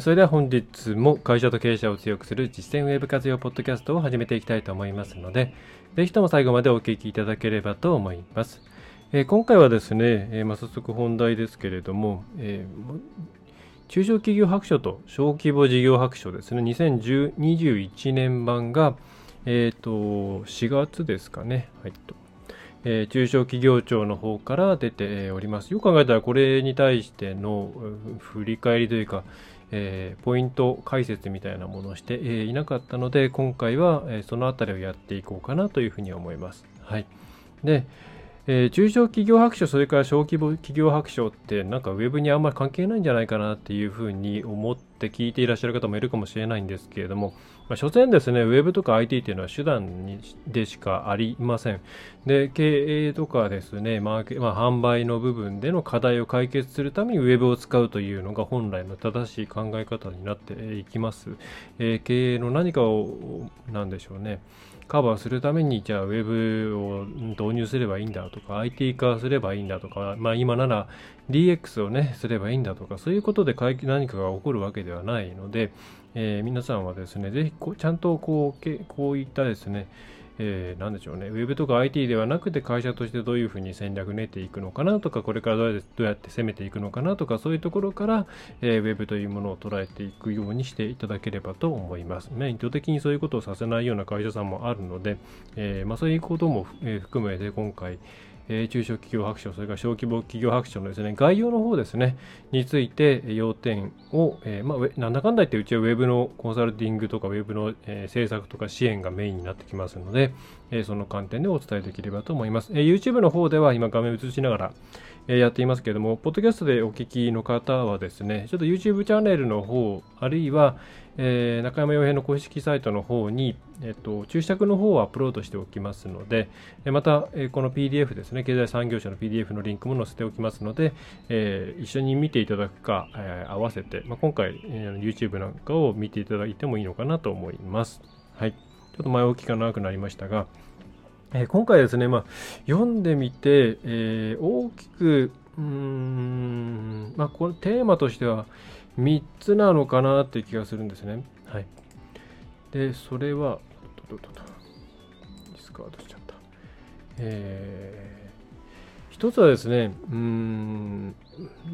それでは本日も会社と経営者を強くする実践ウェブ活用ポッドキャストを始めていきたいと思いますので、ぜひとも最後までお聞きいただければと思います。え今回はですね、えまあ、早速本題ですけれども、えー、中小企業白書と小規模事業白書ですね、2021年版が、え、ー、と、4月ですかね、はいと。えー、中小企業庁の方から出ております。よく考えたらこれに対しての振り返りというか、えー、ポイント解説みたいなものをして、えー、いなかったので、今回は、えー、そのあたりをやっていこうかなというふうに思います。はい。で、えー、中小企業白書、それから小規模企業白書って、なんかウェブにあんまり関係ないんじゃないかなっていうふうに思って聞いていらっしゃる方もいるかもしれないんですけれども、まあ、所詮ですね、ウェブとか IT っていうのは手段にでしかありません。で、経営とかですね、マーケまあ、販売の部分での課題を解決するためにウェブを使うというのが本来の正しい考え方になっていきます。えー、経営の何かを、なんでしょうね。カバーするために、じゃあ Web を導入すればいいんだとか、IT 化すればいいんだとか、まあ今なら DX をね、すればいいんだとか、そういうことで何かが起こるわけではないので、えー、皆さんはですね、ぜひこちゃんとこうこういったですね、えー、なんでしょうね、ウェブとか IT ではなくて会社としてどういうふうに戦略練っていくのかなとか、これからどうやって攻めていくのかなとか、そういうところから、えー、ウェブというものを捉えていくようにしていただければと思います。ね、意図的にそういうことをさせないような会社さんもあるので、えー、まあ、そういうことも、え含めて今回、え中小企業白書、それから小規模企業白書のですね、概要の方ですね、について要点を、えー、まあ、なんだかんだ言ってうちはウェブのコンサルティングとかウェブの、えー、制作とか支援がメインになってきますので、え、その観点でお伝えできればと思います。え YouTube の方では今画面映しながら、えやっていますけれども、ポッドキャストでお聞きの方はですね、ちょっと YouTube チャンネルの方、あるいは、えー、中山洋平の公式サイトの方に、えっと、注釈の方をアップロードしておきますので、また、えこの PDF ですね、経済産業省の PDF のリンクも載せておきますので、えー、一緒に見ていただくか、えー、合わせて、まあ、今回、え、YouTube なんかを見ていただいてもいいのかなと思います。はい。ちょっと前置きが長くなりましたが、え今回ですね、まあ、読んでみて、え大きく、うーん、まあ、このテーマとしては、3つなのかなっていう気がするんですね。はい。で、それは、とととと、ディスカードしちゃった。えー、一つはですね、うん、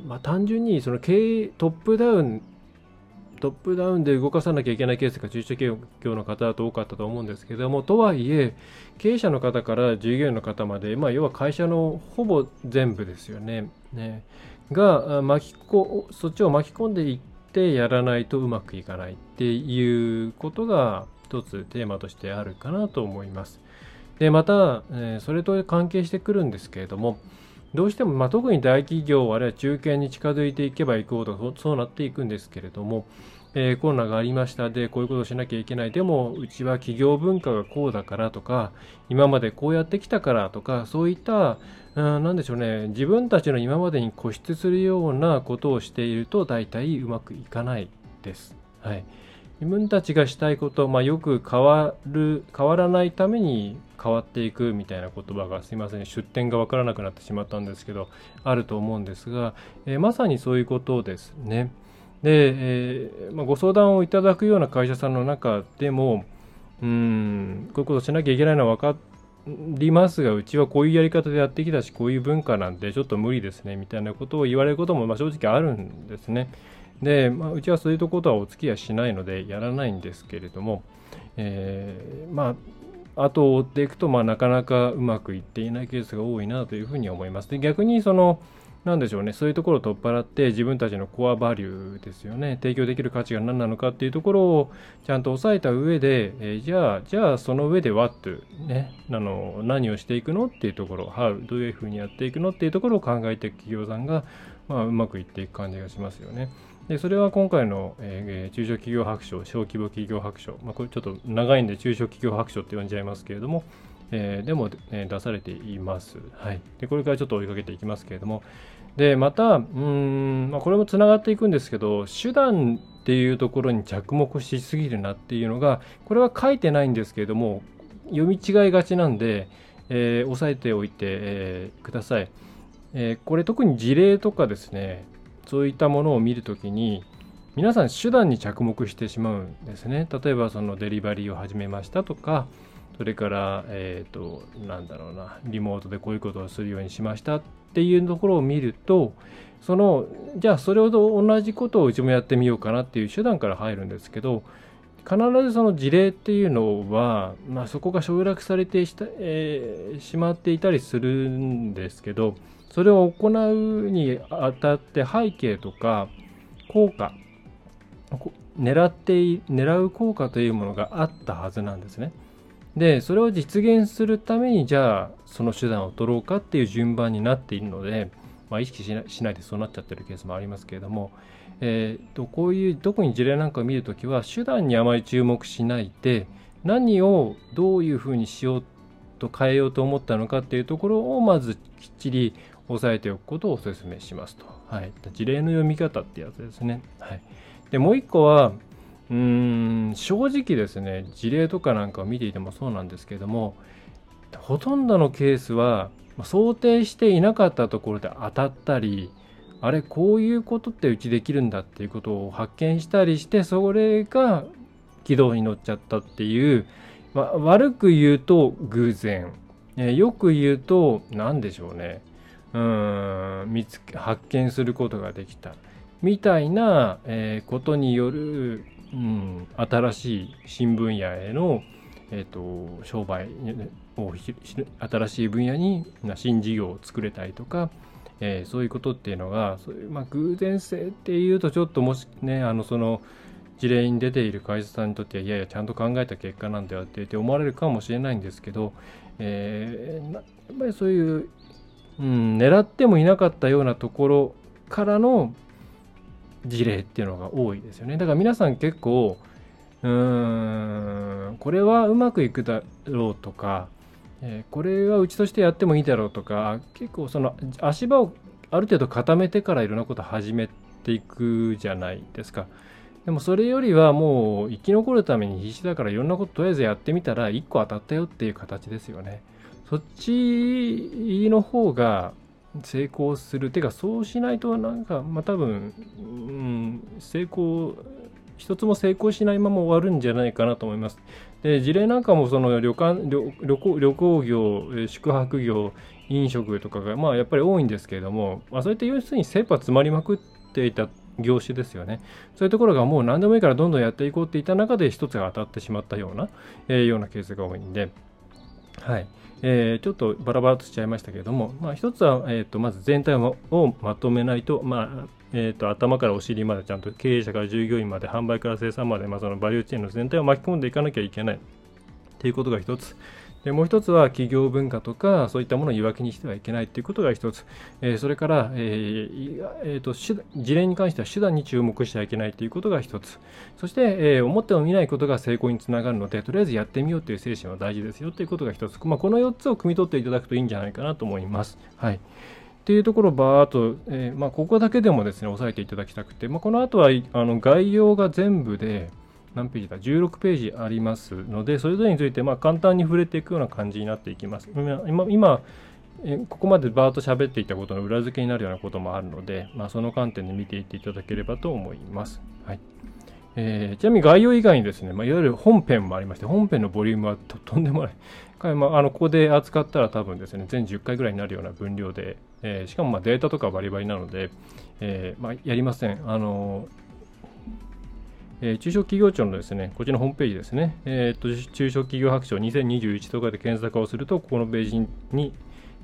まあ単純にその経営、トップダウン、トップダウンで動かさなきゃいけないケースが中小企業の方だと多かったと思うんですけども、とはいえ、経営者の方から従業員の方まで、まあ、要は会社のほぼ全部ですよね。ねが巻きこそっちを巻き込んでいってやらないとうまくいかないっていうことが一つテーマとしてあるかなと思います。でまた、えそれと関係してくるんですけれどもどうしても、まあ、特に大企業あるいは中堅に近づいていけばいくほどそうなっていくんですけれども、えー、コロナがありましたでこういうことをしなきゃいけないでもうちは企業文化がこうだからとか今までこうやってきたからとかそういった何でしょうね自分たちの今までに固執するようなことをしていると大体うまくいかないです。はい、自分たちがしたいこと、まあ、よく変わる変わらないために変わっていくみたいな言葉がすいません出典が分からなくなってしまったんですけどあると思うんですが、えー、まさにそういうことですね。で、えー、まあ、ご相談をいただくような会社さんの中でもうんこういうことしなきゃいけないのは分かりますが、うちはこういうやり方でやってきたし、こういう文化なんでちょっと無理ですね、みたいなことを言われることもま正直あるんですね。で、まあ、うちはそういうとことはお付き合いしないのでやらないんですけれども、えー、まあ、後を追っていくと、まあ、なかなかうまくいっていないケースが多いなというふうに思います。で逆にそのなんでしょうね、そういうところを取っ払って自分たちのコアバリューですよね、提供できる価値が何なのかっていうところをちゃんと押さえた上で、えー、じゃあ、じゃあその上で What、ね、あの何をしていくのっていうところ、How、どういうふうにやっていくのっていうところを考えていく企業さんが、まあ、うまくいっていく感じがしますよね。でそれは今回の、えー、中小企業白書、小規模企業白書、まあ、これちょっと長いんで中小企業白書って呼んじゃいますけれども、えー、でも、えー、出されています。はい、でこれからちょっと追いかけていきますけれども、でまた、うん、まあ、これもつながっていくんですけど、手段っていうところに着目しすぎるなっていうのが、これは書いてないんですけれども、読み違いがちなんで、えー、押さえておいて、えー、ください、えー、これ特に事例とかですね、そういったものを見るときに皆さん手段に着目してしまうんですね。例えばそのデリバリーを始めましたとかそれからえっ、ー、となんだろうなリモートでこういうことをするようにしましたっていうところを見るとそのじゃあそれほど同じことをうちもやってみようかなっていう手段から入るんですけど必ずその事例っていうのは、まあ、そこが省略されてした、えー、しまっていたりするんですけどそれを行うにあたって背景とか効果狙って狙う効果というものがあったはずなんですね。でそれを実現するためにじゃあその手段を取ろうかっていう順番になっているので、まあ、意識しないでそうなっちゃってるケースもありますけれども、えーと、こういう特に事例なんかを見るときは手段にあまり注目しないで何をどういうふうにしようと変えようと思ったのかっていうところをまずきっちり押さえておくことをお勧めしますと。はい、事例の読み方ってやつですね。はい、でもう一個はうーん正直ですね事例とかなんかを見ていてもそうなんですけどもほとんどのケースは想定していなかったところで当たったりあれこういうことってうちできるんだっていうことを発見したりしてそれが軌道に乗っちゃったっていう、まあ、悪く言うと偶然、えよく言うと何でしょうね。うん見つ発見することができた。みたいな、えー、ことによる、うん、新しい新分野への、えーと、商売を新しい分野に新事業を作れたりとか、えー、そういうことっていうのがそういう、まあ、偶然性っていうとちょっともしねあのその事例に出ている会社さんにとってはいやいやちゃんと考えた結果なんだよってって思われるかもしれないんですけど、えー、やっぱりそういううん、狙ってもいなかったようなところからの事例っていうのが多いですよね。だから皆さん結構うーんこれはうまくいくだろうとか、えー、これはうちとしてやってもいいだろうとか結構その足場をある程度固めてからいろんなこと始めていくじゃないですか。でもそれよりはもう生き残るために必死だからいろんなこととりあえずやってみたら1個当たったよっていう形ですよね。そっちの方が成功するてかそうしないとなんかまあ多分、うん、成功一つも成功しないまま終わるんじゃないかなと思います。で事例なんかもその旅館旅行旅行業宿泊業飲食とかがまあやっぱり多いんですけれども、まあ、そういった要するに切羽詰まりまくっていた業種ですよね。そういうところがもう何でもいいからどんどんやっていこうっていった中で一つが当たってしまったような、えー、ようなケースが多いんで、はい。えー、ちょっとバラバラとしちゃいましたけれども、まあ、一つは、えーと、まず全体をまとめないと、まあえーと、頭からお尻までちゃんと経営者から従業員まで販売から生産まで、まあ、そのバリューチェーンの全体を巻き込んでいかなきゃいけないということが一つ。でもう一つは企業文化とかそういったものを言い訳にしてはいけないということが一つ、えー、それから、えーえーと、事例に関しては手段に注目してはいけないということが一つ。そして、えー、思ってもみないことが成功につながるのでとりあえずやってみようという精神は大事ですよということが一つ、まあ、この4つを汲み取っていただくといいんじゃないかなと思います。はい。っていうところをバーっと、えーまあ、ここだけでもですね押さえていただきたくて、まあ、この後はあの概要が全部で、何ページだ？16ページありますのでそれぞれについてま簡単に触れていくような感じになっていきます今今ここまでバーッと喋っていたことの裏付けになるようなこともあるので、まあ、その観点で見ていっていただければと思います。はいえー、ちなみに概要以外にですね、まあ、いわゆる本編もありまして、本編のボリュームはとんでもない。まあ、あのここで扱ったら多分ですね、全10回ぐらいになるような分量で、えー、しかもまデータとかバリバリなので、えー、まあ、やりません。あのえー、中小企業庁のですね、こちらのホームページですね、えーと、中小企業白書2021とかで検索をすると、ここのページに、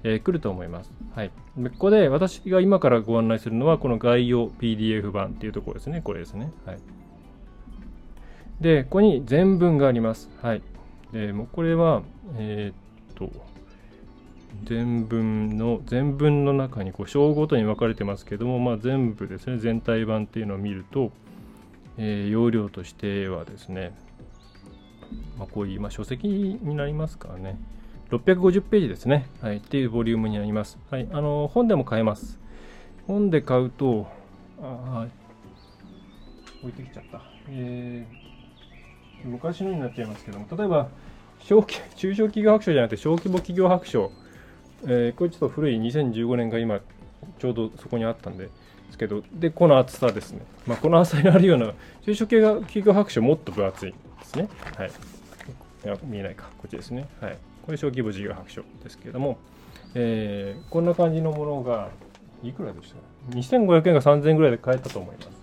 えー、来ると思います。はい。ここで私が今からご案内するのは、この概要 PDF 版っていうところですね。これですね。はい。で、ここに全文があります。はい。で、もうこれは、えー、っと、全文の全文の中にこう章ごとに分かれてますけども、まあ、全部ですね全体版っていうのを見ると、えー、容量としてはですね、まあ、こういう、まあ、書籍になりますからね。650ページですね、はい、っていうボリュームになります、はい、あの本でも買えます。本で買うとあ置いてきちゃった、えー、昔のになっちゃいますけども。例えば小中小企業白書じゃなくて小規模企業白書。えー、これちょっと古い。2015年が今ちょうどそこにあったんで。ですけどでこの厚さですね、まあ、この厚さにあるような中小系が企業白書もっと分厚いですね。はい。見えないか。こっちですね。はい。これ小規模事業白書ですけれども、えー、こんな感じのものがいくらでした？か2500円が3000円ぐらいで買えたと思います。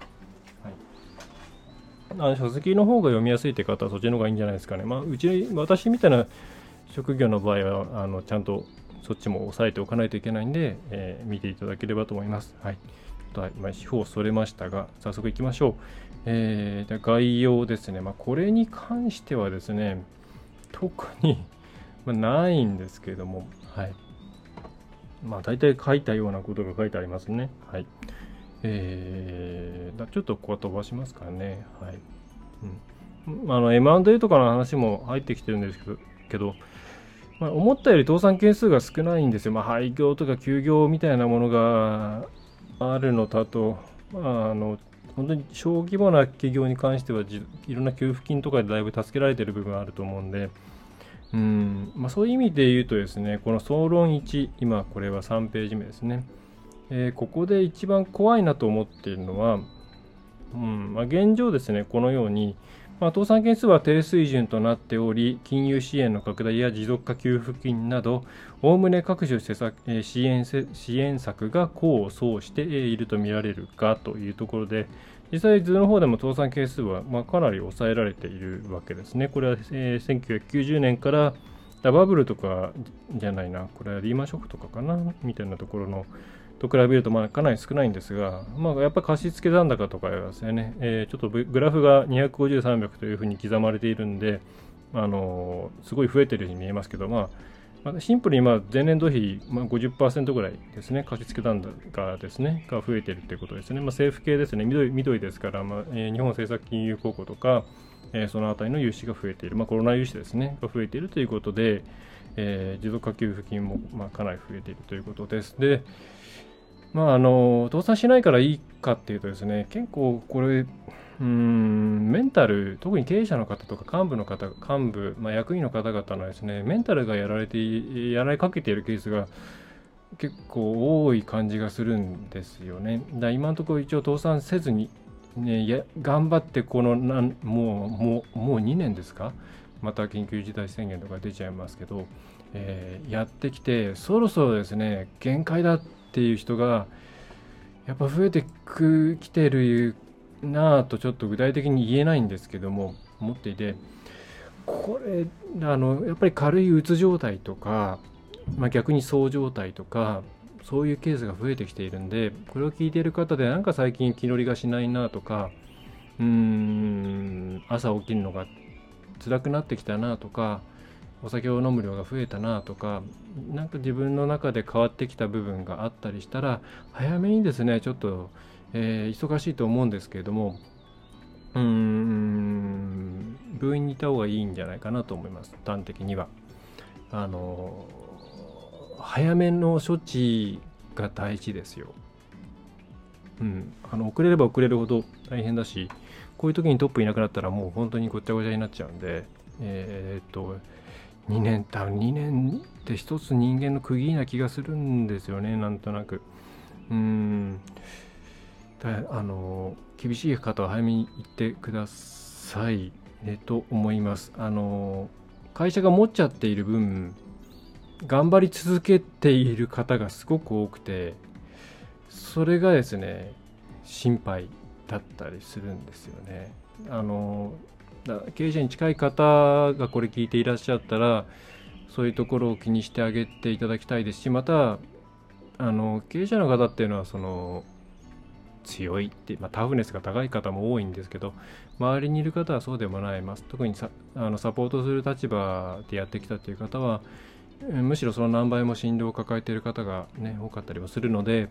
あの書籍の方が読みやすいって方はそっちの方がいいんじゃないですかね。まあ、うち、私みたいな職業の場合は、あのちゃんとそっちも押さえておかないといけないんで、えー、見ていただければと思います。はい。と今、四方それましたが、早速いきましょう。えー、概要ですね。まあ、これに関してはですね、特に、まあ、ないんですけれども、はい。まあ、大体書いたようなことが書いてありますね。はい。えー、ちょっとここは飛ばしますからね。はい。うん、あの M&A とかの話も入ってきてるんですけど、けどまあ、思ったより倒産件数が少ないんですよ。まあ、廃業とか休業みたいなものがあるのだと、まあ、あの本当に小規模な企業に関してはいろんな給付金とかでだいぶ助けられてる部分があると思うんで、うんまあ、そういう意味で言うとですね、この総論1、今これは3ページ目ですね。えー、ここで一番怖いなと思っているのは、うんまあ、現状ですね、このように、まあ、倒産件数は低水準となっており、金融支援の拡大や持続化給付金など、おおむね各種施策支援支援策が功を奏しているとみられるかというところで、実際図の方でも倒産件数はまかなり抑えられているわけですね。これは、え1990年からバブルとかじゃないな、これはリーマンショックとかかな、みたいなところのと比べるとまあかなり少ないんですが、まあ、やっぱり貸付残高とかですね、えー、ちょっとグラフが250、300というふうに刻まれているんで、あのー、すごい増えているように見えますけど、まあ、まシンプルにま前年度比、まあ、50%ぐらいですね、貸付残高ですね、が増えているということですね。まあ、政府系ですね、緑緑ですから、まあえ、日本政策金融公庫とか、えー、そのあたりの融資が増えている、まあ、コロナ融資ですね、が増えているということで、えー、持続化給付金もまかなり増えているということです。で、まあ、あの倒産しないからいいかっていうとですね結構これうんメンタル特に経営者の方とか幹部の方幹部、まあ、役員の方々のですねメンタルがやられてやられかけているケースが結構多い感じがするんですよね。だ今のところ一応倒産せずに、ね、や頑張ってこのなんもうもうもう2年ですか？また緊急事態宣言とか出ちゃいますけど、えー、やってきてそろそろですね限界だっていう人がやっぱ増えてきてるなぁとちょっと具体的に言えないんですけども思っていてこれあのやっぱり軽いうつ状態とか、まあ、逆にそう状態とかそういうケースが増えてきているんでこれを聞いている方でなんか最近気乗りがしないなとかうーん朝起きるのが辛くなってきたなとかお酒を飲む量が増えたなとか何か自分の中で変わってきた部分があったりしたら早めにですねちょっと、えー、忙しいと思うんですけれどもうーん病院にいた方がいいんじゃないかなと思います端的には。あの早めの処置が大事ですよ。うん、あの遅れれば遅れるほど大変だしこういう時にトップいなくなったらもう本当にごちゃごちゃになっちゃうんでえー、っと2年多分2年って一つ人間の区切りな気がするんですよねなんとなく。うんあの厳しい方は早めに行ってくださいねと思います。あの会社が持っちゃっている分頑張り続けている方がすごく多くてそれがですね心配だったりするんですよね。あの経営者に近い方がこれ聞いていらっしゃったらそういうところを気にしてあげていただきたいですしまたあの経営者の方っていうのはその強いって、まあ、タフネスが高い方も多いんですけど周りにいる方はそうでもないます特にさあのサポートする立場でやってきたという方はむしろその何倍も振動を抱えている方が、ね、多かったりもするので、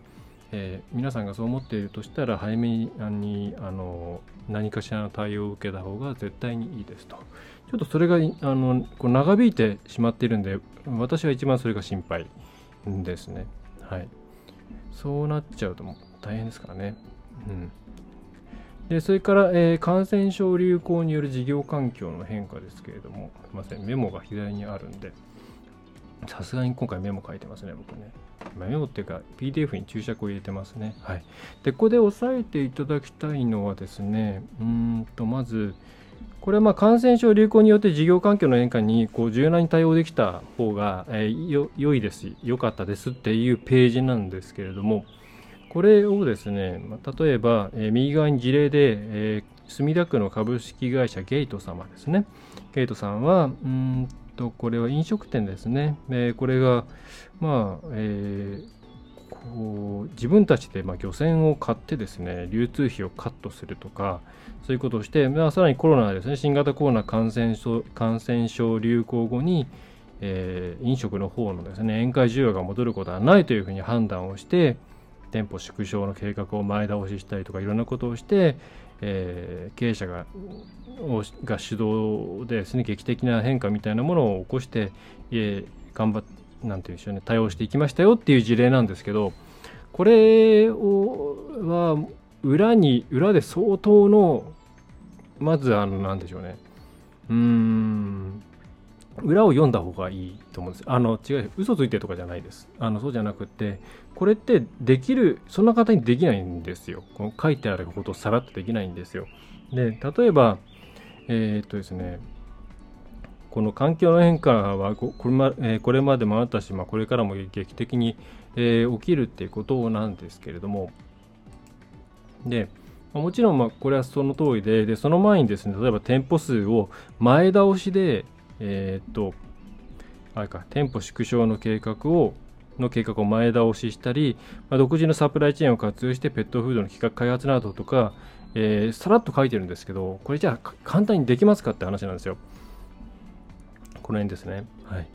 えー、皆さんがそう思っているとしたら早めにあの何かしらの対応を受けた方が絶対にいいですと。ちょっとそれがあのこう長引いてしまっているんで私は一番それが心配ですね。はい。そうなっちゃうともう大変ですからね。うん。でそれから、えー、感染症流行による事業環境の変化ですけれども、すみません、メモが左にあるんで、さすがに今回メモ書いてますね、僕ね。メモっていうか PDF に注釈を入れてますね。はい。で、ここで押さえていただきたいのはですね、うんと、まず、これはま感染症流行によって事業環境の変化にこう柔軟に対応できた方が、えー、良いです良かったですっていうページなんですけれどもこれをですね、例えば、えー、右側に事例で、えー、墨田区の株式会社ゲイト様ですね。ゲイトさんはうんとこれは飲食店ですね、えー、これがまあ、えーこう自分たちでま漁船を買ってですね流通費をカットするとかそういうことをして、まあ、さらにコロナですね新型コロナ感染症感染症流行後に、えー、飲食の方のですね宴会需要が戻ることはないというふうに判断をして店舗縮小の計画を前倒ししたりとかいろんなことをして、えー、経営者がが主導でですね劇的な変化みたいなものを起こして、えー、頑張ってなんていうんでしょうね対応していきましたよっていう事例なんですけどこれをは裏に裏で相当のまずあのなんでしょうねうーん裏を読んだ方がいいと思うんです。あの違う嘘ついてとかじゃないです。あのそうじゃなくてこれってできるそんな方にできないんですよ。この書いてあることをさらっとできないんですよ。で例えばえー、っとですねこの環境の変化はこれま,、えこれまでもあったし、まあ、これからも劇的に、え、起きるっていうことなんですけれどもでもちろんまこれはその通りででその前にですね例えば店舗数を前倒しでえー、っとあれか店舗縮小の計画をの計画を前倒ししたり、まあ、独自のサプライチェーンを活用してペットフードの企画開発などとか、えー、さらっと書いてるんですけどこれじゃあ簡単にできますかって話なんですよ。この辺ですね。はい。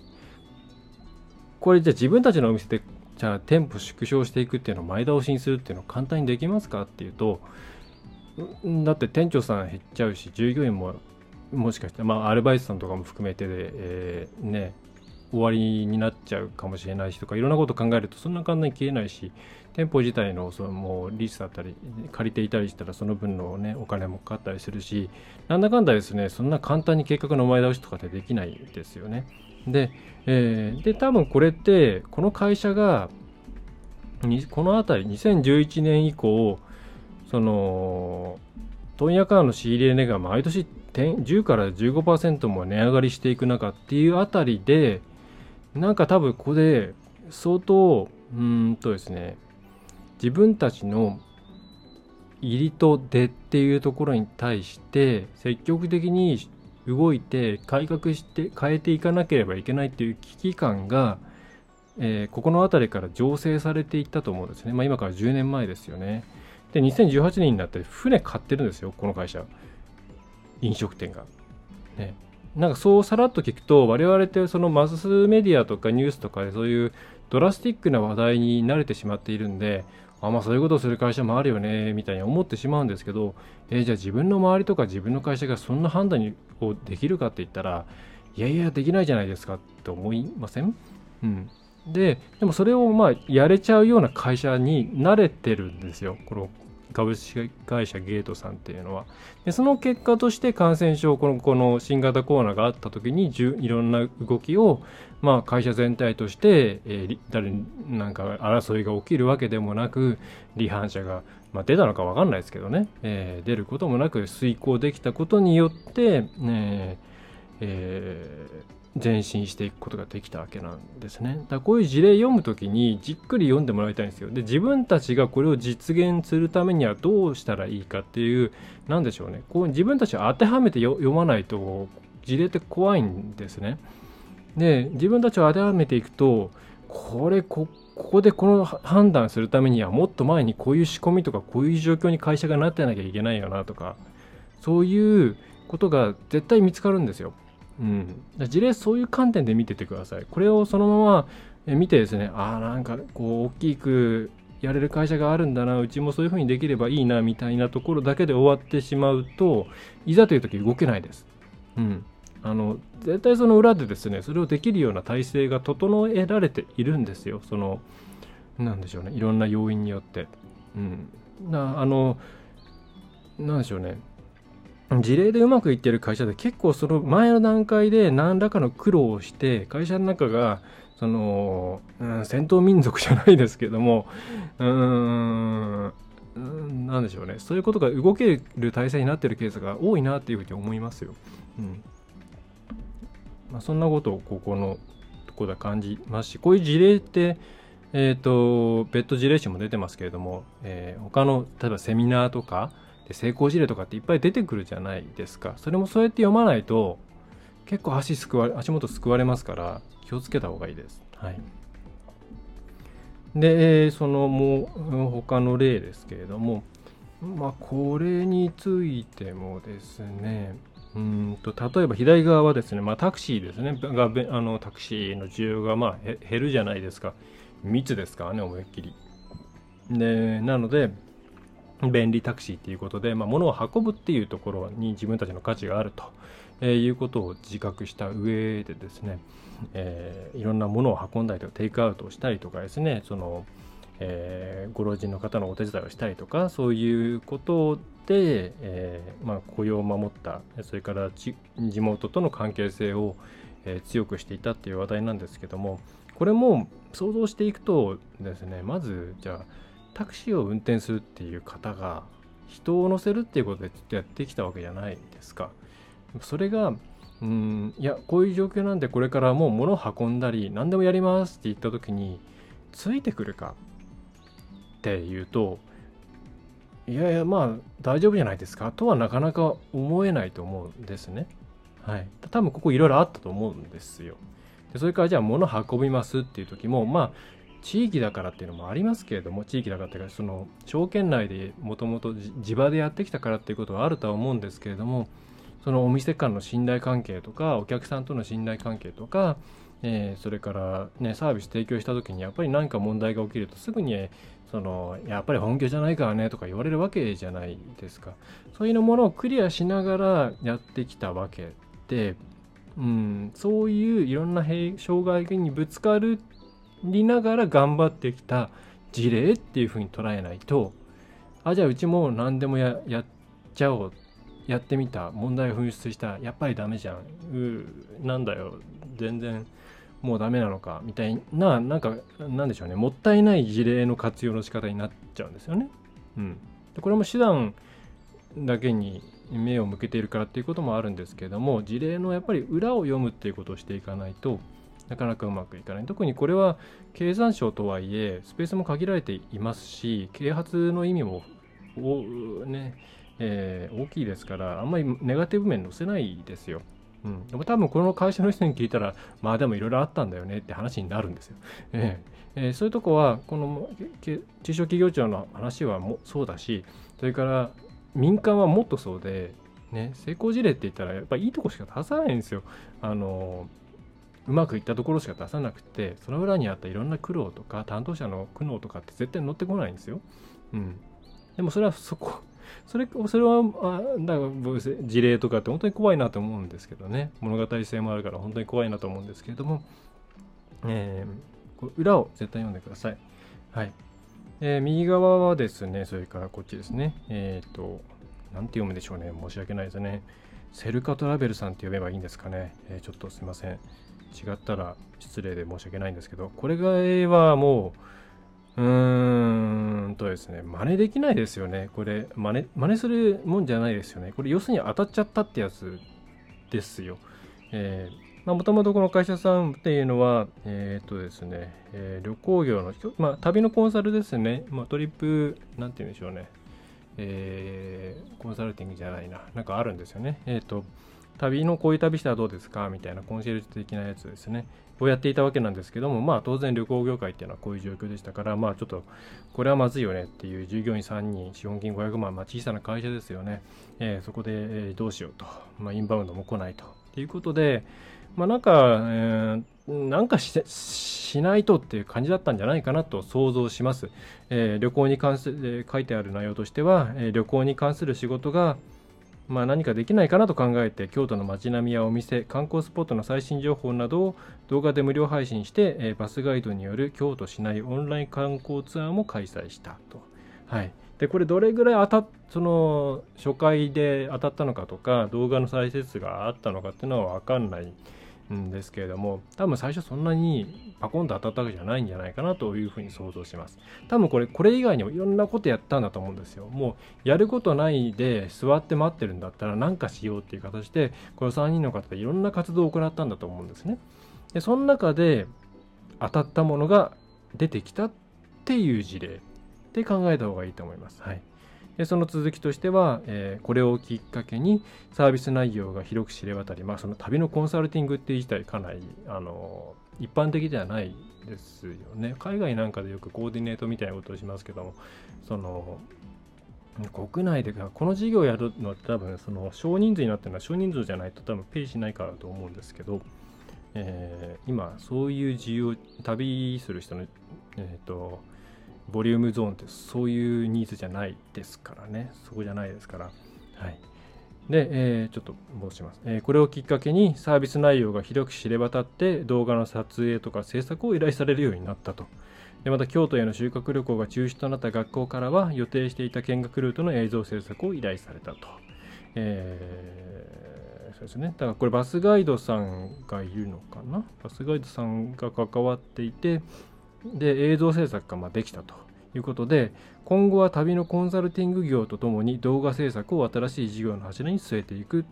これじゃあ自分たちのお店でじゃあ店舗縮小していくっていうのを前倒しにするっていうのを簡単にできますかっていうとだって店長さん減っちゃうし従業員ももしかしてまあアルバイトさんとかも含めてで、えー、ね終わりになっちゃうかもしれないしとかいろんなこと考えるとそんな簡単に消えないし店舗自体のそのもうリースだったり借りていたりしたらその分のねお金もかかったりするしなんだかんだですねそんな簡単に計画の前倒しとかってできないですよね。で,、えー、で多分これってこの会社がこの辺り2011年以降その問屋からの仕入れ値が毎年10から15%も値上がりしていく中っていうあたりでなんか多分ここで相当うんとですね自分たちの入りと出っていうところに対して積極的に動いて改革して変えていかなければいけないっていう危機感が、えー、ここの辺りから醸成されていったと思うんですね。まあ、今から10年前ですよね。で、2018年になって船買ってるんですよ、この会社。飲食店が。ね。なんかそうさらっと聞くと我々ってそのマスメディアとかニュースとかでそういうドラスティックな話題に慣れてしまっているんであまあそういうことをする会社もあるよねみたいに思ってしまうんですけど、えー、じゃあ自分の周りとか自分の会社がそんな判断をできるかって言ったらいやいやできないじゃないですかって思いません？うん。で、でもそれをまあやれちゃうような会社に慣れてるんですよ。この株式会社ゲートさんっていうのは。でその結果として感染症このこの新型コロナがあった時にいろんな動きを、まあ、会社全体として、えー、誰なんか争いが起きるわけでもなく離反者が、まあ、出たのか分かんないですけどね、えー、出ることもなく遂行できたことによって、ねえー前進していくことができたわけなんですね。だこういう事例読む時にじっくり読んでもらいたいんですよ。で自分たちがこれを実現するためにはどうしたらいいかっていう何でしょうねこう自分たちを当てはめて読まないと事例って怖いんですね。で自分たちを当てはめていくとこれここでこの判断するためにはもっと前にこういう仕込みとかこういう状況に会社がなってなきゃいけないよなとかそういうことが絶対見つかるんですよ。うん、事例そういう観点で見ててください。これをそのまま見てですね、ああ、なんかこう大きくやれる会社があるんだな、うちもそういうふうにできればいいなみたいなところだけで終わってしまうと、いざという時動けないです。うん。あの絶対その裏でですねそれをできるような体制が整えられているんですよそのなんでしょうねいろんな要因によってうんなあのなんでしょうね事例でうまくいってる会社で結構その前の段階で何らかの苦労をして会社の中がその、うん、戦闘民族じゃないですけどもうーんなんでしょうねそういうことが動ける体制になってるケースが多いなっていうふうに思いますよ。うんまあ、そんなことをここのところで感じますしこういう事例ってえっ、ー、と別途事例集も出てますけれども、えー、他の例えばセミナーとかで成功事例とかっていっぱい出てくるじゃないですか。それもそうやって読まないと結構足すくわ足元すくわれますから気をつけた方がいいです。はい、で、そのもう他の例ですけれども、まあ、これについてもですね、うんと例えば左側はですね、まあ、タクシーですね。があのタクシーの需要がまあ減るじゃないですか。密ですからね思いっきり。でなので便利タクシーっていうことで、まあ、物を運ぶっていうところに自分たちの価値があると、えー、いうことを自覚した上でですね、えー、いろんなものを運んだりとかテイクアウトをしたりとかですねその、えー、ご老人の方のお手伝いをしたりとかそういうことで、えー、まあ、雇用を守ったそれから地元との関係性を、え、強くしていたっていう話題なんですけどもこれも想像していくとですねまずじゃあタクシーを運転するっていう方が人を乗せるっていうことでやってきたわけじゃないですか。それがうんいやこういう状況なんでこれからもう物を運んだり何でもやりますって言った時についてくるかっていうといやいやまあ大丈夫じゃないですか？とはなかなか思えないと思うんですね。はい。多分ここいろいろあったと思うんですよ。でそれからじゃあ物運びますっていう時もまあ地域だからっていうのもありますけれども地域だからっていうかその証券内でもともと地場でやってきたからっていうことはあるとは思うんですけれどもそのお店間の信頼関係とかお客さんとの信頼関係とかえー、それから、ね、サービス提供した時にやっぱり何か問題が起きるとすぐにそのやっぱり本業じゃないからねとか言われるわけじゃないですか。そういうものをクリアしながらやってきたわけで、うん、そういういろんな障害にぶつかるっりながら頑張ってきた事例っていうふうに捉えないとあじゃあうちも何でもやっちゃおうやってみた問題を噴出したやっぱりダメじゃんうなんだよ全然もうダメなのかみたいななんかなんでしょうねもったいない事例の活用の仕方になっちゃうんですよね。うん、でこれも手段だけに目を向けているからっていうこともあるんですけれども事例のやっぱり裏を読むっていうことをしていかないとなかなかうまくいかない特にこれは経産省とはいえスペースも限られていますし啓発の意味もね、えー、大きいですからあんまりネガティブ面載せないですよ。うん、多分この会社の人に聞いたらまあでもいろいろあったんだよねって話になるんですよ。えー、えー、そういうとこはこの中小企業庁の話はもそうだしそれから民間はもっとそうで、ね、成功事例って言ったらやっぱいいとこしか出さないんですよ。あのうまくいったところしか出さなくてその裏にあったいろんな苦労とか担当者の苦悩とかって絶対乗ってこないんですよ。うん、でもそれはそこそれそれはあだから事例とかって本当に怖いなと思うんですけどね物語性もあるから本当に怖いなと思うんですけれども、えー、裏を絶対読んでください。はいえー、右側はですね、それからこっちですね、えっ、ー、と、なんて読むでしょうね、申し訳ないですね。セルカトラベルさんって呼べばいいんですかね。えー、ちょっとすいません。違ったら失礼で申し訳ないんですけど、これがはもう、うーんとですね、真似できないですよね。これ、真似、真似するもんじゃないですよね。これ、要するに当たっちゃったってやつですよ。えー、もともとこの会社さんっていうのは、えっ、とですね、えー、旅行業の、まあ、旅のコンサルですね。まあ、トリップ、なんて言うんでしょうね。えー、コンサルティングじゃないな。なんかあるんですよね。えっ、と、旅のこういう旅したらどうですか？みたいなコンシェルジュ的なやつですね。をやっていたわけなんですけども、まあ当然旅行業界っていうのはこういう状況でしたから、まあちょっとこれはまずいよねっていう従業員3人、資本金500万、まあ小さな会社ですよね。えー、そこで、えどうしようと、まあインバウンドも来ないとっていうことで、まあ、なんか、えー、なんかしないとっていう感じだったんじゃないかなと想像します。えー、旅行に関する、えー、書いてある内容としては、えー、旅行に関する仕事が、まあ、何かできないかなと考えて京都の街並みやお店観光スポットの最新情報などを動画で無料配信して、えー、バスガイドによる京都市内オンライン観光ツアーも開催したと。はい、でこれどれぐらい当たその初回で当たったのかとか動画の再生数があったのかっていうのは分かんないんですけれども多分最初そんなにパコンと当たったわけじゃないんじゃないかなというふうに想像します。多分これこれ以外にもいろんなことやったんだと思うんですよ。もうやることないで座って待ってるんだったら何かしようっていう形でこの3人の方でいろんな活動を行ったんだと思うんですね。でその中で当たったものが出てきたっていう事例って考えた方がいいと思います。はい。でその続きとしては、えー、これをきっかけにサービス内容が広く知れ渡り、まあ、その旅のコンサルティングって自体かなりあの一般的ではないですよね。海外なんかでよくコーディネートみたいなことをしますけども、その国内でこの事業をやるのは多分その少人数になってるのは少人数じゃないと多分ペイしないからだと思うんですけど、えー、今そういう需要旅する人の、えーとボリュームゾーンってそういうニーズじゃないですからね。そこじゃないですから。はい。で、えー、ちょっと戻します、えー、これをきっかけにサービス内容が広く知れ渡って動画の撮影とか制作を依頼されるようになったと。でまた京都への修学旅行が中止となった学校からは予定していた見学ルートの映像制作を依頼されたと。えー、そうですね。だからこれバスガイドさんがいるのかな？バスガイドさんが関わっていて、で映像制作がまできたということで今後は旅のコンサルティング業とともに動画制作を新しい事業の柱に据えていく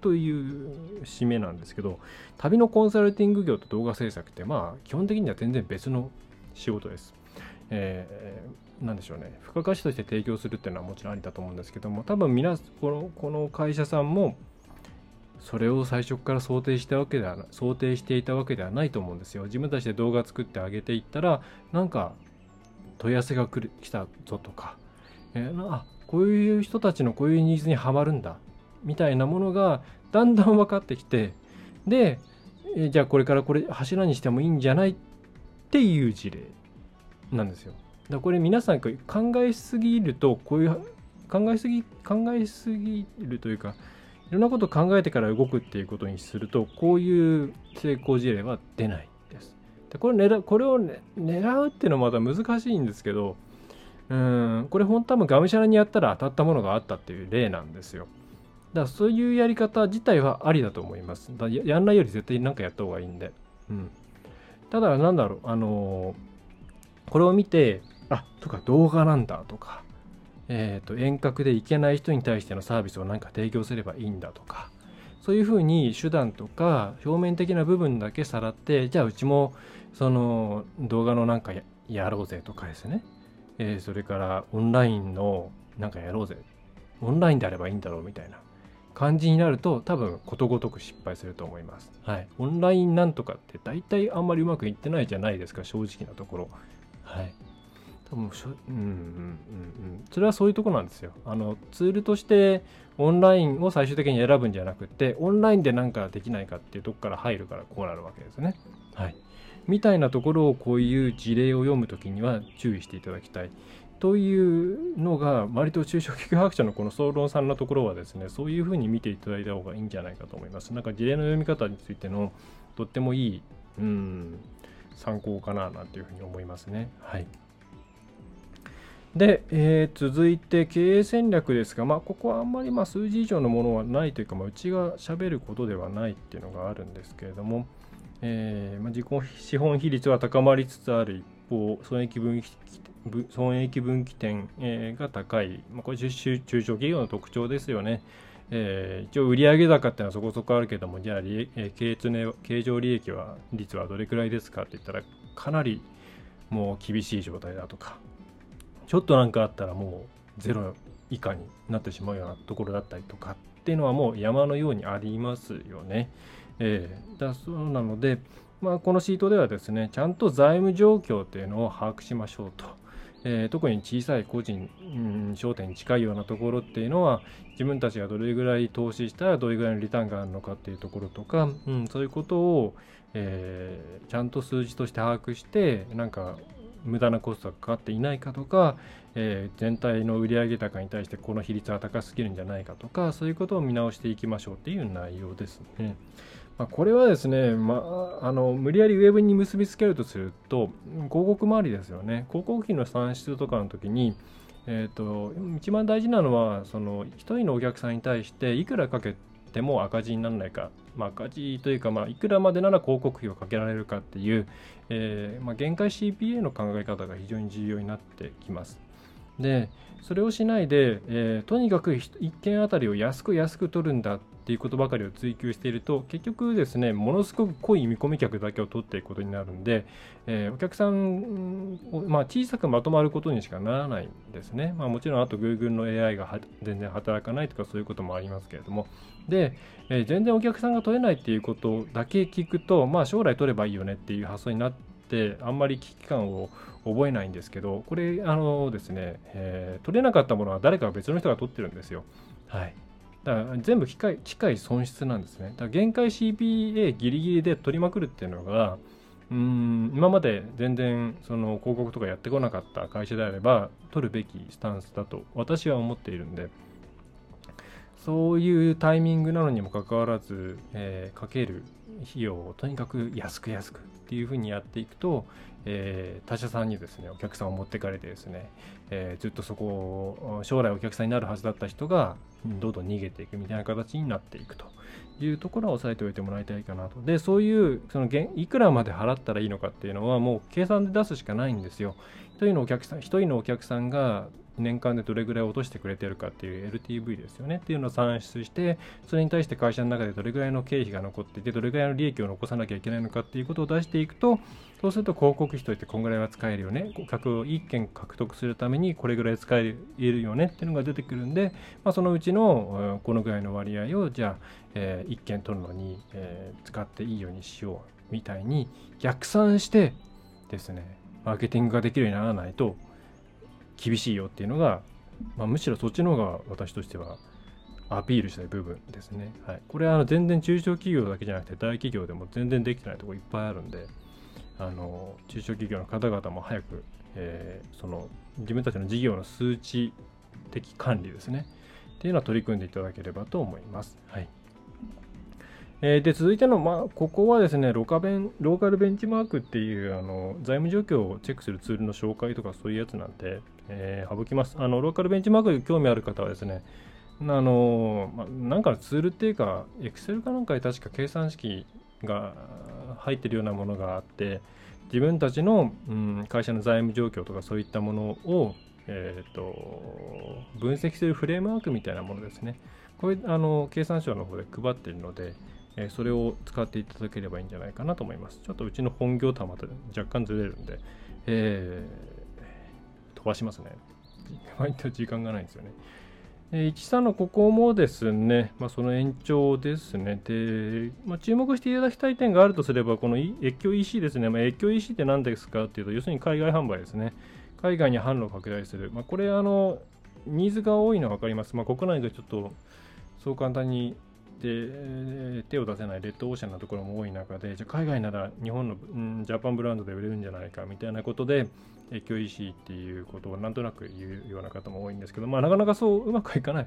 という締めなんですけど旅のコンサルティング業と動画制作ってまあ基本的には全然別の仕事です。えー、なんでしょうね付加価値として提供するっていうのはもちろんありだと思うんですけども多分皆このこの会社さんもそれを最初から想定したわけでは想定していたわけではないと思うんですよ。自分たちで動画作ってあげていったらなんか問い合わせが来る来たぞとか、えー、あこういう人たちのこういうニーズにはまるんだみたいなものがだんだん分かってきてで、えー、じゃあこれからこれ柱にしてもいいんじゃないっていう事例なんですよ。だこれ皆さん考えすぎるとこういう考えすぎ考えすぎるというかろんなことを考えてから動くっていうことにするとこういう成功事例は出ないです。でこれ狙これを、ね、狙うっていうのはまだ難しいんですけどうんこれ本当多分がむしゃらにやったら当たったものがあったっていう例なんですよ。だからそういうやり方自体はありだと思います。だやんないより絶対何かやった方がいいんで。うん、ただなんだろうあのー、これを見てあとか動画なんだとかえーと、遠隔で行けない人に対してのサービスを何か提供すればいいんだとかそういうふうに手段とか表面的な部分だけさらってじゃあうちもその動画のなんかやろうぜとかですね、えー、それからオンラインのなんかやろうぜオンラインであればいいんだろうみたいな感じになると多分ことごとく失敗すると思います。はい。オンラインなんとかって大体あんまりうまくいってないじゃないですか正直なところ。はい。うんうんうんうん。それはそういうとこなんですよ。あのツールとしてオンラインを最終的に選ぶんじゃなくてオンラインで何かできないかっていうとこから入るからこうなるわけですね。はい。みたいなところをこういう事例を読むときには注意していただきたい。というのが割と中小企業学者のこの総論さんのところはですねそういうふうに見ていただいた方がいいんじゃないかと思います。なんか事例の読み方についてのとってもいいうん参考かななんていうふうに思いますね。はい。で、えー、続いて経営戦略ですが、まあ、ここはあんまりま数字以上のものはないというか、まあ、うちがしゃべることではないっていうのがあるんですけれども、えーまあ、自己資本比率は高まりつつある一方、損益分岐損益分岐点、え、が高い、まあ、これ中小企業の特徴ですよね。えー、一応売上高っていうのはそこそこあるけども、じゃあ、えー、経常経常利益は率はどれくらいですかって言ったら、かなりもう厳しい状態だとか、ちょっとなんかあったらもうゼロ以下になってしまうようなところだったりとかっていうのはもう山のようにありますよね。えー、だそうなので、まあ、このシートではですねちゃんと財務状況っていうのを把握しましょうと。えー、特に小さい個人、うん、商店に近いようなところっていうのは自分たちがどれぐらい投資したらどれぐらいのリターンがあるのかっていうところとか、うん、そういうことを、えー、ちゃんと数字として把握してなんか無駄なコストがかかっていないかとか、えー、全体の売上高に対してこの比率は高すぎるんじゃないかとかそういうことを見直していきましょうっていう内容ですね。まあ、これはですね、まあ、あの無理やりウェブに結びつけるとすると広告周りですよね広告費の算出とかの時に、えーと、一番大事なのはその1人のお客さんに対していくらかけても赤字にならないか、まあ、赤字というか、まあ、いくらまでなら広告費をかけられるかっていう、えーまあ、限界 CPA の考え方が非常に重要になってきます。でそれをしないで、えー、とにかく1件あたりを安く安く取るんだっていうことばかりを追求していると結局ですねものすごく濃い見込み客だけを取っていくことになるんで、えー、お客さんを、まあ、小さくまとまることにしかならないんですね、まあ、もちろんあと Google の AI が全然働かないとかそういうこともありますけれどもで、えー、全然お客さんが取れないっていうことだけ聞くと、まあ、将来取ればいいよねっていう発想になってあんまり危機感を覚えないんですけどこれあのですね、えー、取れなかったものは誰か別の人が取ってるんですよ。はい、だから全部機械機械損失なんですね。だから限界 CPA ギリギリで取りまくるっていうのがうん今まで全然その広告とかやってこなかった会社であれば取るべきスタンスだと私は思っているんでそういうタイミングなのにもかかわらず、えー、かける費用をとにかく安く安くっていうふうにやっていくと、えー、他社さんにですねお客さんを持ってかれてですね、えー、ずっとそこを将来お客さんになるはずだった人がどんどん逃げていくみたいな形になっていくというところは押さえておいてもらいたいかなと。でそういうそのいくらまで払ったらいいのかっていうのはもう計算で出すしかないんですよ。1人のお客さん1人のお客さんが年間でどれぐらい落としてくれてるかっていう LTV ですよね。っていうのを算出してそれに対して会社の中でどれぐらいの経費が残っていてどれぐらいの利益を残さなきゃいけないのかっていうことを出していくとそうすると広告費といってこんぐらいは使えるよね。顧客を1件獲得するためにこれぐらい使えるよねっていうのが出てくるんで、まあ、そのうちのこのぐらいの割合をじゃあ、え、1件取るのに、え、使っていいようにしようみたいに逆算してですねマーケティングができるようにならないと厳しいよっていうのが、まあ、むしろそっちの方が私としてはアピールしたい部分ですね。はい、これはあの全然中小企業だけじゃなくて大企業でも全然できてないところいっぱいあるんであの中小企業の方々も早く、えー、その自分たちの事業の数値的管理ですねっていうのは取り組んでいただければと思います。はいえー、で続いての、まあ、ここはですねロカベン、ローカルベンチマークっていうあの財務状況をチェックするツールの紹介とかそういうやつなんで、えー、省きます。あのローカルベンチマークに興味ある方はですね、あのまあ、なんかのツールっていうか、Excel かなんかに確か計算式が入ってるようなものがあって、自分たちの、うん、会社の財務状況とかそういったものを、えーと、分析するフレームワークみたいなものですね。これあの経産省の方で配っているので、えそれを使っていただければいいんじゃないかなと思います。ちょっとうちの本業とはまた若干ずれるんで、えー、飛ばしますね。割と時間がないんですよね。え13のここもですね、まあ、その延長ですね。で、まあ、注目していただきたい点があるとすれば、この越境 EC ですね。まあ、越境 EC って何ですかっていうと、要するに海外販売ですね。海外に販路を拡大する。まあ、これ、あの、ニーズが多いのは分かります。まあ、国内でちょっとそう簡単にで手を出せないレッドオーシャンなところも多い中でじゃ海外なら日本の、ジャパンブランドで売れるんじゃないかみたいなことで越境 EC っていうことをなんとなく言うような方も多いんですけど、まあ、なかなかそううまくいかな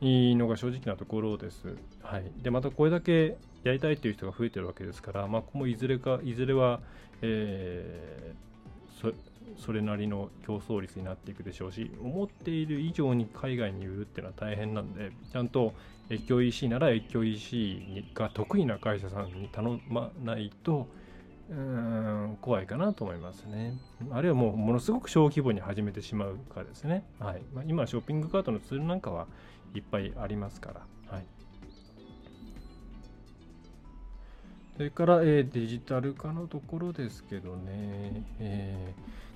いのが正直なところです。はい、でまたこれだけやりたいっていう人が増えてるわけですから、まあ、ここもいずれかいずれは、えー、それなりの競争率になっていくでしょうし思っている以上に海外に売るっていうのは大変なんでちゃんと越境 EC なら越境 EC が得意な会社さんに頼まないとうん怖いかなと思いますね。あるいはもうものすごく小規模に始めてしまうかですね。はいまあ、今、ショッピングカートのツールなんかはいっぱいありますから。はい、それから、えー、デジタル化のところですけどね、え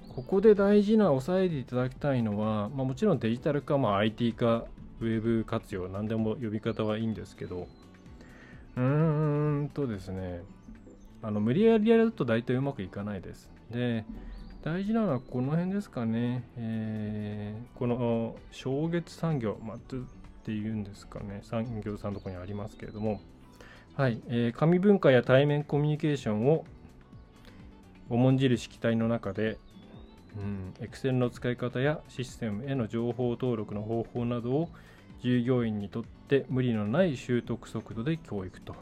ー、ここで大事な押さえていただきたいのは、まあ、もちろんデジタル化、まあ、IT 化ウェブ活用、何でも呼び方はいいんですけど、うーんとですね、あの無理やりやると大体うまくいかないです。で、大事なのはこの辺ですかね。えー、この正月産業、まあ、っていうんですかね。産業さんのとこにありますけれども、はい、えー、紙文化や対面コミュニケーションを重んじる式体の中で、うん、Excel の使い方やシステムへの情報登録の方法などを従業員にとって無理のない習得速度で教育と、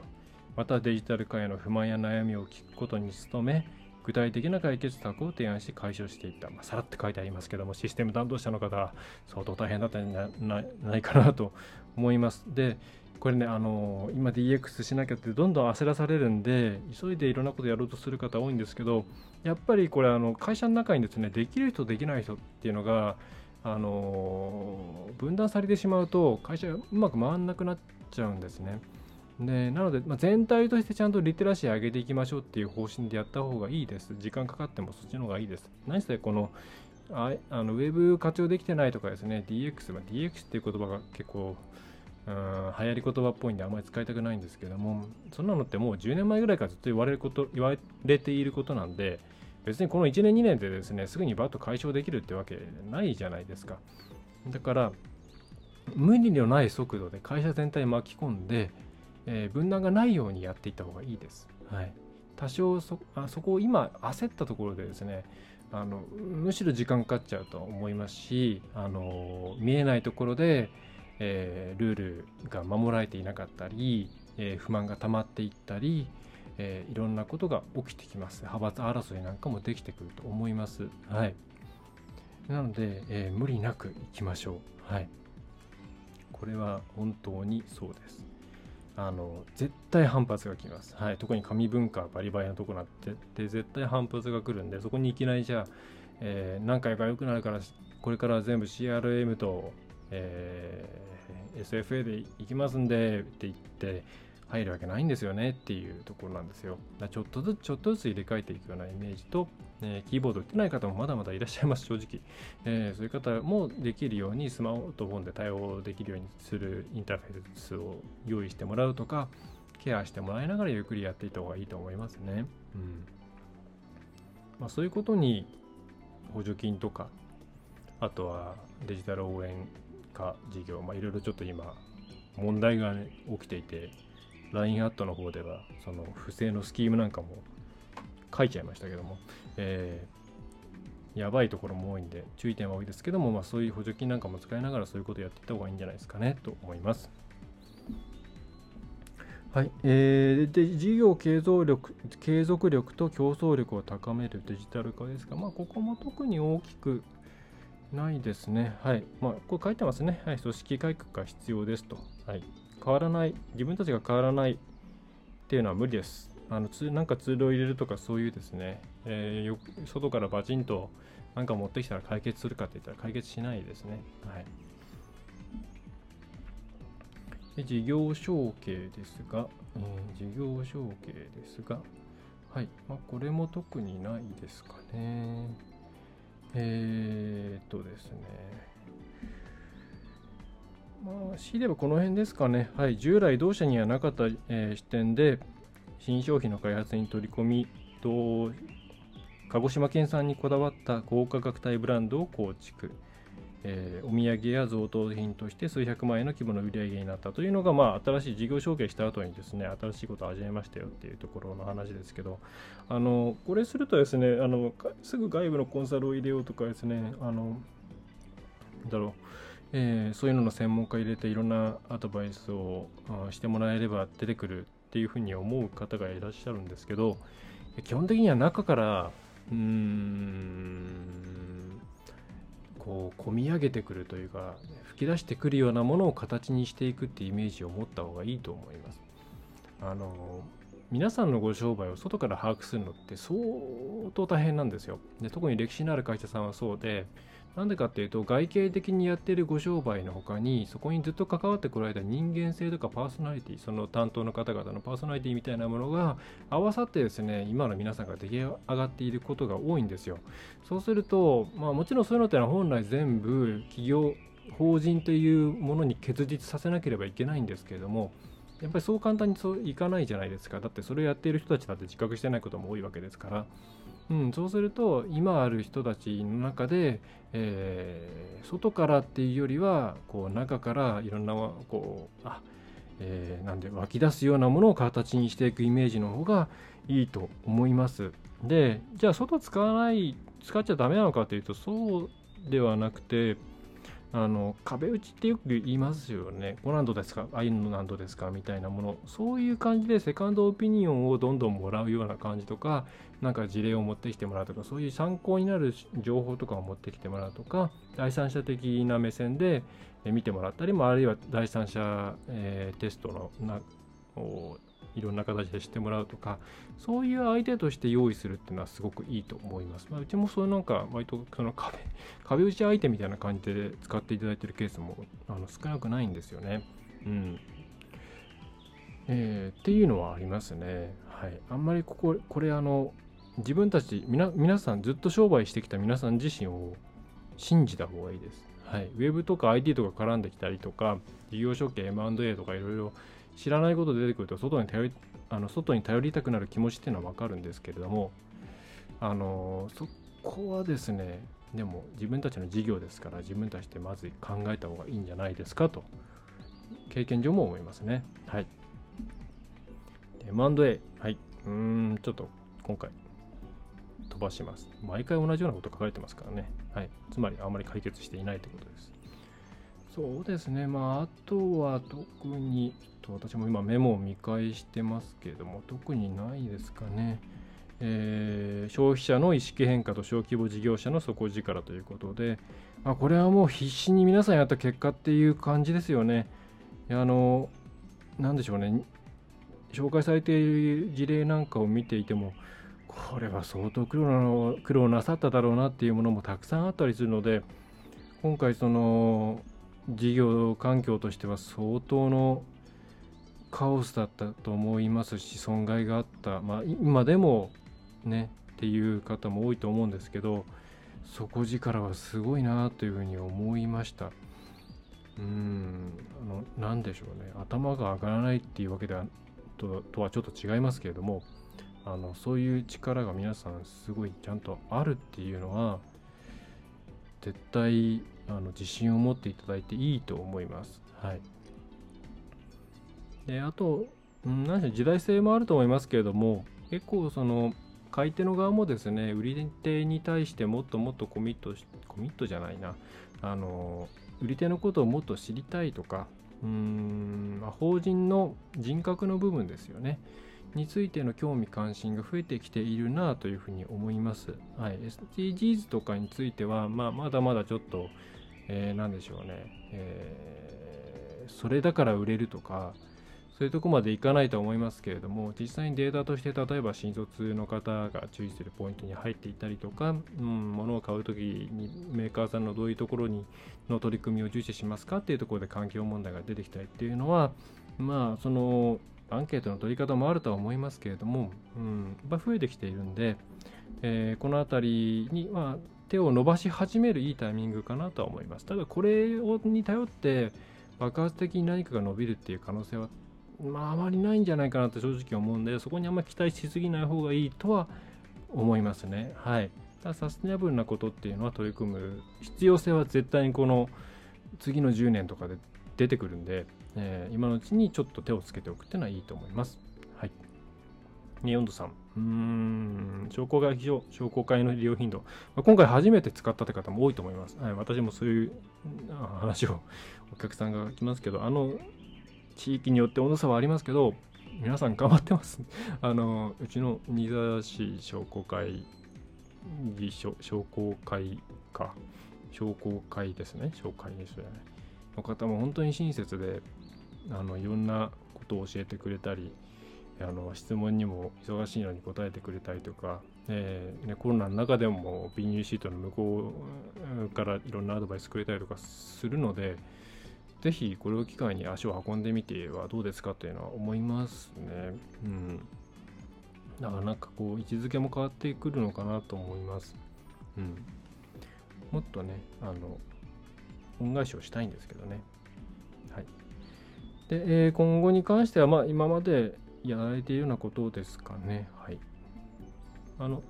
またデジタル化への不満や悩みを聞くことに努め、具体的な解決策を提案し解消していった、まあ、さらって書いてありますけどもシステム担当者の方は相当大変だったんじゃないかなと思います。でこれねあの今 DX しなきゃってどんどん焦らされるんで急いでいろんなことやろうとする方多いんですけどやっぱりこれあの会社の中にですねできる人できない人っていうのがあの分断されてしまうと会社がうまく回らなくなっちゃうんですね。でなので、まあ、全体としてちゃんとリテラシー上げていきましょうっていう方針でやった方がいいです。時間かかってもそっちの方がいいです。何せこのああのウェブ活用できてないとかですね、DX、まあ、DX っていう言葉が結構、うん、流行り言葉っぽいんであんまり使いたくないんですけども、そんなのってもう10年前ぐらいからずっと言われること、言われていることなんで、別にこの1年2年でですね、すぐにバッと解消できるってわけないじゃないですか。だから、無理のない速度で会社全体巻き込んで、えー、分断がないようにやっていった方がいいです。はい、多少そあそこを今焦ったところでですねあのむしろ時間かかっちゃうと思いますしあの見えないところで、えー、ルールが守られていなかったり、えー、不満が溜まっていったり、えー、いろんなことが起きてきます。派閥争いなんかもできてくると思います。はい、なので、えー無理なくいきましょう。はい、これは本当にそうです。あの絶対反発が来ます、はい、特に紙文化バリバリなとこなってで絶対反発が来るんでそこにいきなりじゃあ、えー、何回か良くなるからこれから全部 CRM と、えー、SFA でいきますんでって言って入るわけないんですよねっていうところなんですよ。だちょっとずつちょっとずつ入れ替えていくようなイメージと、えー、キーボード打ってない方もまだまだいらっしゃいます、正直。えー、そういう方もできるようにスマートフォンで対応できるようにするインターフェースを用意してもらうとか、ケアしてもらいながらゆっくりやっていった方がいいと思いますね。うんまあ、そういうことに補助金とか、あとはデジタル応援化事業、まあ、いろいろちょっと今問題が、ね、起きていて、LINE アットの方ではその不正のスキームなんかも書いちゃいましたけども、えー、やばいところも多いんで注意点は多いですけども、まあ、そういう補助金なんかも使いながらそういうことをやっていった方がいいんじゃないですかねと思います。はい、えー、で事業継続力継続力と競争力を高めるデジタル化ですが、まあ、ここも特に大きくないですね。はい。まあ、これ書いてますね。はい。組織改革が必要ですと。はい。変わらない、自分たちが変わらないっていうのは無理です。あのツなんかツールを入れるとかそういうですね、えー、外からバチンと何か持ってきたら解決するかって言ったら解決しないですね。はい。で事業承継ですが、えー、事業承継ですが、はい。まあ、これも特にないですかね。えー、っとですね。まあ、強いればこの辺ですかね。はい、従来同社にはなかった、えー、視点で新商品の開発に取り込みと鹿児島県産にこだわった高価格帯ブランドを構築、えー、お土産や贈答品として数百万円の規模の売り上げになったというのが、まあ、新しい事業承継した後にですね新しいことを始めましたよっていうところの話ですけど。あのこれするとですねあのすぐ外部のコンサルを入れようとかですねあのだろう。えー、そういうのの専門家入れていろんなアドバイスをしてもらえれば出てくるっていうふうに思う方がいらっしゃるんですけど基本的には中からうーんこう込み上げてくるというか吹き出してくるようなものを形にしていくっていうイメージを持った方がいいと思います。あの皆さんのご商売を外から把握するのって相当大変なんですよ。で特に歴史のある会社さんはそうでなんでかっていうと外形的にやってるご商売の他にそこにずっと関わってこられた人間性とかパーソナリティその担当の方々のパーソナリティみたいなものが合わさってですね今の皆さんが出来上がっていることが多いんですよ。そうするとまあもちろんそういうのってのは本来全部企業法人というものに結実させなければいけないんですけれどもやっぱりそう簡単にそういかないじゃないですか。だってそれをやっている人たちだって自覚してないことも多いわけですから。うん、そうすると今ある人たちの中で、えー、外からっていうよりはこう中からいろんなこうあ、えー、なんで湧き出すようなものを形にしていくイメージの方がいいと思います。でじゃあ外使わない使っちゃダメなのかというとそうではなくてあの壁打ちってよく言いますよね。5難度ですか？ああいうの難度ですか？みたいなもの。そういう感じでセカンドオピニオンをどんどんもらうような感じとか、なんか事例を持ってきてもらうとか、そういう参考になる情報とかを持ってきてもらうとか、第三者的な目線で見てもらったりも、あるいは第三者、えー、テストのないろんな形でしてもらうとかそういう相手として用意するっていうのはすごくいいと思います、まあ、うちもそういうなんか割とその壁壁打ち相手みたいな感じで使っていただいてるケースもあの少なくないんですよね。うん。えー、っていうのはありますね。はい。あんまりこここれあの自分たち皆さんずっと商売してきた皆さん自身を信じた方がいいです。はい、ウェブとか IT とか絡んできたりとか事業承継 M&A とかいろいろ知らないこと出てくると外に頼りあの外に頼りたくなる気持ちっていうのは分かるんですけれどもあのそこはですねでも自分たちの事業ですから自分たちでまず考えた方がいいんじゃないですかと経験上も思いますね。はい。M&A はい。うんちょっと今回。飛ばします。毎回同じようなこと書かれてますからね。はい。つまりあまり解決していないということです。そうですね、まあ、あとは特に、と私も今メモを見返してますけれども、特にないですかね。えー、消費者の意識変化と小規模事業者の底力ということで、まあ、これはもう必死に皆さんやった結果っていう感じですよね。あの、なんでしょうね、紹介されている事例なんかを見ていても、これは相当苦労な苦労なさっただろうなっていうものもたくさんあったりするので、今回その事業環境としては相当のカオスだったと思いますし損害があった、まあ、今でもねっていう方も多いと思うんですけど底力はすごいなというふうに思いました。うんあの何でしょうね。頭が上がらないっていうわけではととはちょっと違いますけれどもあのそういう力が皆さんすごいちゃんとあるっていうのは絶対あの自信を持っていただいていいと思います。はい。で、あと、ん、何し時代性もあると思いますけれども、結構その、買い手の側もですね、売り手に対してもっともっとコミットし、コミットじゃないな、あの、売り手のことをもっと知りたいとか、うーん、まあ、法人の人格の部分ですよね。についての興味関心が増えてきているなというふうに思います。はい、SDGs とかについては、まあ、まだまだちょっと、えー、何でしょうね、えー、それだから売れるとか、そういうとこまでいかないと思いますけれども、実際にデータとして例えば新卒の方が注意するポイントに入っていたりとか、うん、物を買うときにメーカーさんのどういうところにの取り組みを重視しますかっていうところで環境問題が出てきたりっていうのは、まあ、そのアンケートの取り方もあるとは思いますけれども、うん、やっ増えてきているんで、えー、この辺りに、まあ、手を伸ばし始めるいいタイミングかなとは思います。ただ、これをに頼って爆発的に何かが伸びるっていう可能性は、まあ、あまりないんじゃないかなって正直思うんで、そこにあんまり期待しすぎない方がいいとは思いますね。はい。ただ、サステナブルなことっていうのは取り組む必要性は絶対にこの次の10年とかで出てくるんで、えー、今のうちにちょっと手をつけておくっていうのはいいと思います。はい。4度さん。うーん、商工会費商工会の利用頻度。まあ、今回初めて使ったって方も多いと思います。はい、私もそういう話をお客さんが来ますけど、あの、地域によって温度差はありますけど、皆さん頑張ってます。あの、うちの新沢市商工会議所、商工会か。商工会ですね。商会ですよね。の方も本当に親切で、あのいろんなことを教えてくれたりあの質問にも忙しいのに答えてくれたりとか、えーね、コロナの中でもビニールシートの向こうからいろんなアドバイスくれたりとかするのでぜひこれを機会に足を運んでみてはどうですかというのは思いますね。うん。だからなんかこう位置づけも変わってくるのかなと思います。うん。もっとね、あの、恩返しをしたいんですけどね。で、えー、今後に関しては、まあ、今までやられているようなことですかね。はい。あの、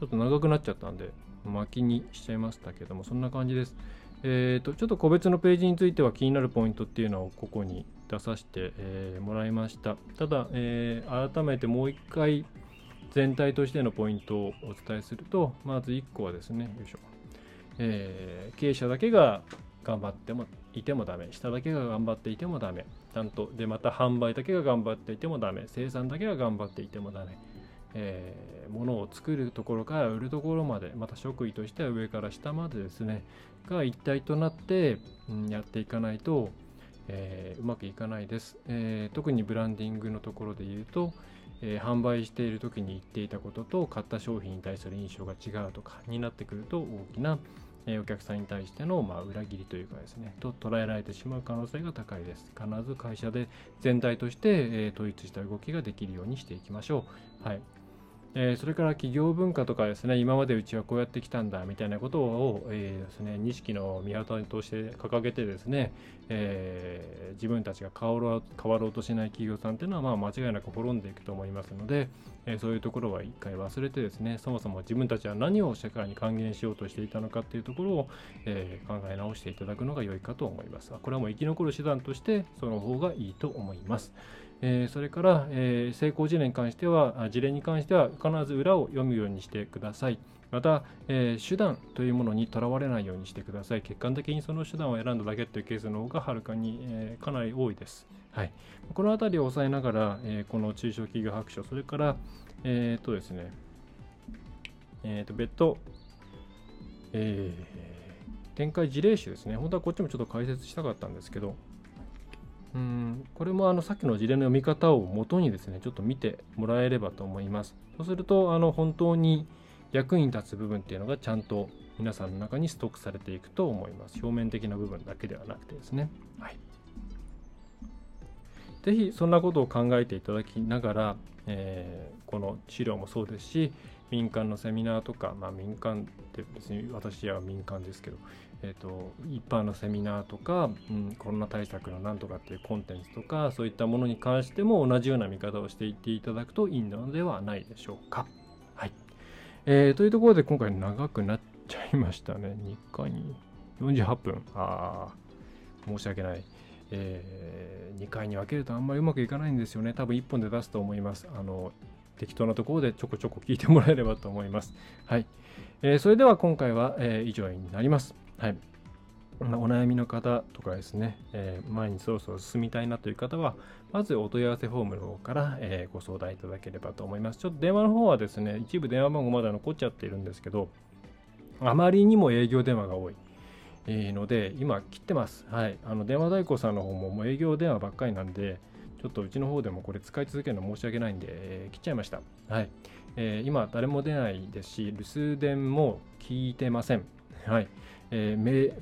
ちょっと長くなっちゃったんで巻きにしちゃいましたけどもそんな感じですえーと、ちょっと個別のページについては気になるポイントっていうのをここに出させて、えー、もらいましたただ、えー、改めてもう一回全体としてのポイントをお伝えするとまず1個はですねよいしょ、えー、経営者だけが頑張ってもいてもダメ下だけが頑張っていてもダメちゃんとでまた販売だけが頑張っていてもダメ生産だけが頑張っていてもダメえー、物を作るところから売るところまでまた職位としては上から下までですねが一体となって、うん、やっていかないと、えー、うまくいかないです、えー、特にブランディングのところで言うと、え販売している時に言っていたことと買った商品に対する印象が違うとかになってくると大きなえお客さんに対しての、まあ、裏切りというかですね、と捉えられてしまう可能性が高いです。必ず会社で全体として、え統一した動きができるようにしていきましょう。はい。え、それから企業文化とかですね、今までうちはこうやってきたんだみたいなことを、えー、ですね、錦の見旗として掲げてですね、えー、自分たちが変わろうとしない企業さんっていうのは、まあ、間違いなく滅んでいくと思いますので、えそういうところは一回忘れてですね、そもそも自分たちは何を社会に還元しようとしていたのかっていうところを、え考え直していただくのが良いかと思います。これはもう生き残る手段としてその方がいいと思います。え、それから、え、成功事例に関しては、事例に関しては必ず裏を読むようにしてください。また、えー、手段というものにとらわれないようにしてください。客観的にその手段を選んだだけというケースの方がはるかに、えー、かなり多いです。はい、このあたりを押さえながら、えー、この中小企業白書、それから、えっ、とですね、えっ、と、別途、え展開事例集ですね。本当はこっちもちょっと解説したかったんですけど、うんこれもあのさっきの事例の読み方をもとにですねちょっと見てもらえればと思いますそうするとあの本当に役に立つ部分っていうのがちゃんと皆さんの中にストックされていくと思います。表面的な部分だけではなくてですね。はい。ぜひそんなことを考えていただきながら、えー、この資料もそうですし民間のセミナーとか、まあ、民間って別に私は民間ですけど、えーと、一般のセミナーとか、うん、コロナ対策のなんとかっていうコンテンツとかそういったものに関しても同じような見方をしていっていただくといいのではないでしょうか。えー、というところで今回長くなっちゃいましたね。2回に48分。ああ、申し訳ない。えー、2回に分けるとあんまりうまくいかないんですよね。多分1本で出すと思います。あの適当なところでちょこちょこ聞いてもらえればと思います。はい。えー、それでは今回は、えー、以上になります。はい。お悩みの方とかですね、えー、前にそろそろ進みたいなという方は、まずお問い合わせフォームの方から、えー、ご相談いただければと思います。ちょっと電話の方はですね、一部電話番号まだ残っちゃっているんですけど、あまりにも営業電話が多い。え、ので、今切ってます。はい。あの、電話代行さんの方ももう営業電話ばっかりなんで、ちょっとうちの方でもこれ使い続けるの申し訳ないんで、えー、切っちゃいました。はい。えー、今、誰も出ないですし、留守電も聞いてません。はい。えー、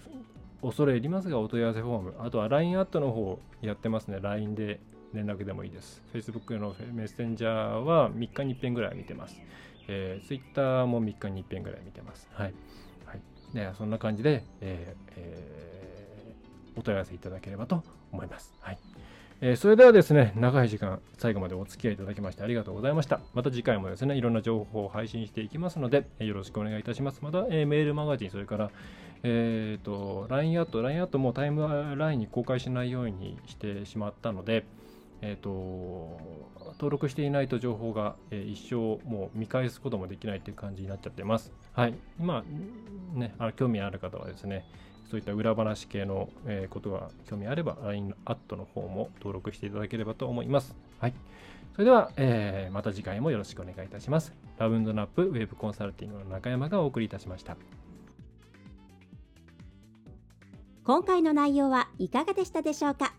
恐れ入りますが、お問い合わせフォーム、あとは LINE アットの方やってますね。LINE で連絡でもいいです。Facebook のメッセンジャーは3日に1遍ぐらい見てます。えー、Twitter も3日に1遍ぐらい見てます。はい。はい、でそんな感じで、えーえー、お問い合わせいただければと思います。はい。えー、それではですね、長い時間、最後までお付き合いいただきましてありがとうございました。また次回もですね、いろんな情報を配信していきますので、よろしくお願いいたします。また、えー、メールマガジン、それから、えっ、と、LINE アット、LINE アットもタイムラインに公開しないようにしてしまったので、えっ、と、登録していないと情報が、え一生もう見返すこともできないっていう感じになっちゃってます。はい。今、ね、あ興味ある方はですね、そういった裏話系の、えことが興味あれば LINE アットの方も登録していただければと思います。はい。それでは、えー、また次回もよろしくお願いいたします。ラウンドナップウェブコンサルティングの中山がお送りいたしました。今回の内容はいかがでしたでしょうか？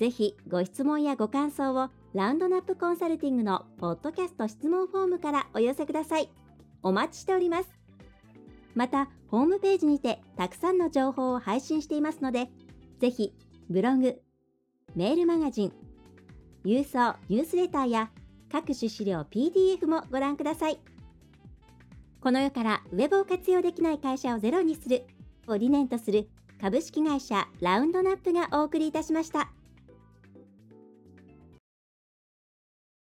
ぜひご質問やご感想をラウンドナップコンサルティングのポッドキャスト質問フォームからお寄せください。お待ちしております。また、ホームページにてたくさんの情報を配信していますので、ぜひブログ、メールマガジン、郵送ニュースレターや各種資料 PDF もご覧ください。この世からウェブを活用できない会社をゼロにするを理念とする株式会社ラウンドナップがお送りいたしました。